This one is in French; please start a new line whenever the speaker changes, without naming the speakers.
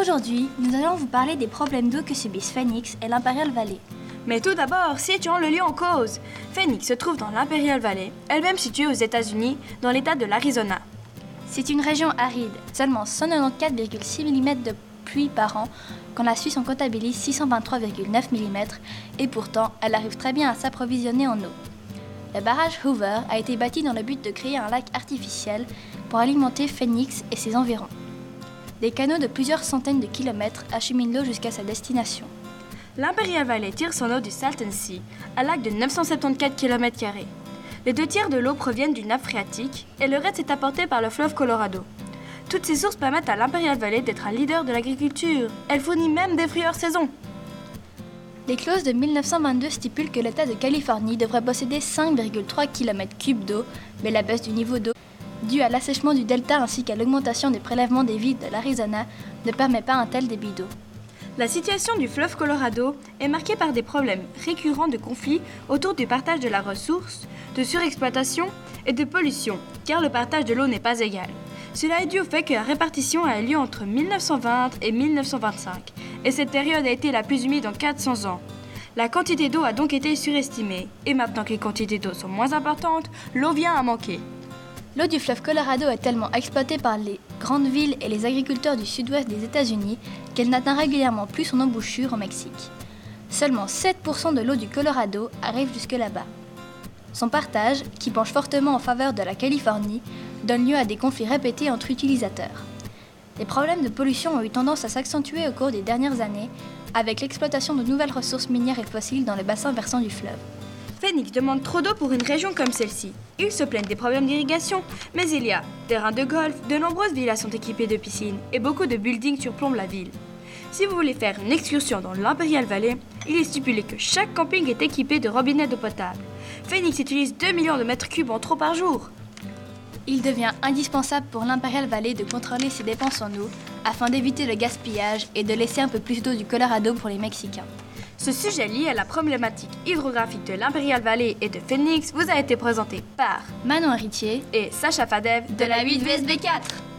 Aujourd'hui, nous allons vous parler des problèmes d'eau que subissent Phoenix et l'Imperial Valley.
Mais tout d'abord, situons le lieu en cause. Phoenix se trouve dans l'Imperial Valley, elle-même située aux États-Unis, dans l'État de l'Arizona.
C'est une région aride, seulement 194,6 mm de pluie par an, quand la Suisse en comptabilise 623,9 mm, et pourtant, elle arrive très bien à s'approvisionner en eau. Le barrage Hoover a été bâti dans le but de créer un lac artificiel pour alimenter Phoenix et ses environs. Des canaux de plusieurs centaines de kilomètres acheminent l'eau jusqu'à sa destination.
L'Imperial Valley tire son eau du Salton Sea, un lac de 974 km. Les deux tiers de l'eau proviennent du nappe phréatique et le reste est apporté par le fleuve Colorado. Toutes ces sources permettent à l'Imperial Valley d'être un leader de l'agriculture. Elle fournit même des fruits hors saison.
Les clauses de 1922 stipulent que l'État de Californie devrait posséder 5,3 km3 d'eau, mais la baisse du niveau d'eau dû à l'assèchement du delta ainsi qu'à l'augmentation des prélèvements des villes de l'Arizona, ne permet pas un tel débit d'eau.
La situation du fleuve Colorado est marquée par des problèmes récurrents de conflits autour du partage de la ressource, de surexploitation et de pollution, car le partage de l'eau n'est pas égal. Cela est dû au fait que la répartition a eu lieu entre 1920 et 1925, et cette période a été la plus humide en 400 ans. La quantité d'eau a donc été surestimée, et maintenant que les quantités d'eau sont moins importantes, l'eau vient à manquer.
L'eau du fleuve Colorado est tellement exploitée par les grandes villes et les agriculteurs du sud-ouest des États-Unis qu'elle n'atteint régulièrement plus son embouchure au Mexique. Seulement 7% de l'eau du Colorado arrive jusque là-bas. Son partage, qui penche fortement en faveur de la Californie, donne lieu à des conflits répétés entre utilisateurs. Les problèmes de pollution ont eu tendance à s'accentuer au cours des dernières années avec l'exploitation de nouvelles ressources minières et fossiles dans le bassin versant du fleuve.
Phoenix demande trop d'eau pour une région comme celle-ci. Ils se plaignent des problèmes d'irrigation, mais il y a terrains de golf, de nombreuses villas sont équipées de piscines et beaucoup de buildings surplombent la ville. Si vous voulez faire une excursion dans l'Imperial Valley, il est stipulé que chaque camping est équipé de robinets d'eau potable. Phoenix utilise 2 millions de mètres cubes en trop par jour.
Il devient indispensable pour l'Imperial Valley de contrôler ses dépenses en eau afin d'éviter le gaspillage et de laisser un peu plus d'eau du Colorado pour les Mexicains.
Ce sujet lié à la problématique hydrographique de l'Imperial Valley et de Phoenix vous a été présenté par
Manon Héritier
et Sacha Fadev
de la 8 VSB4.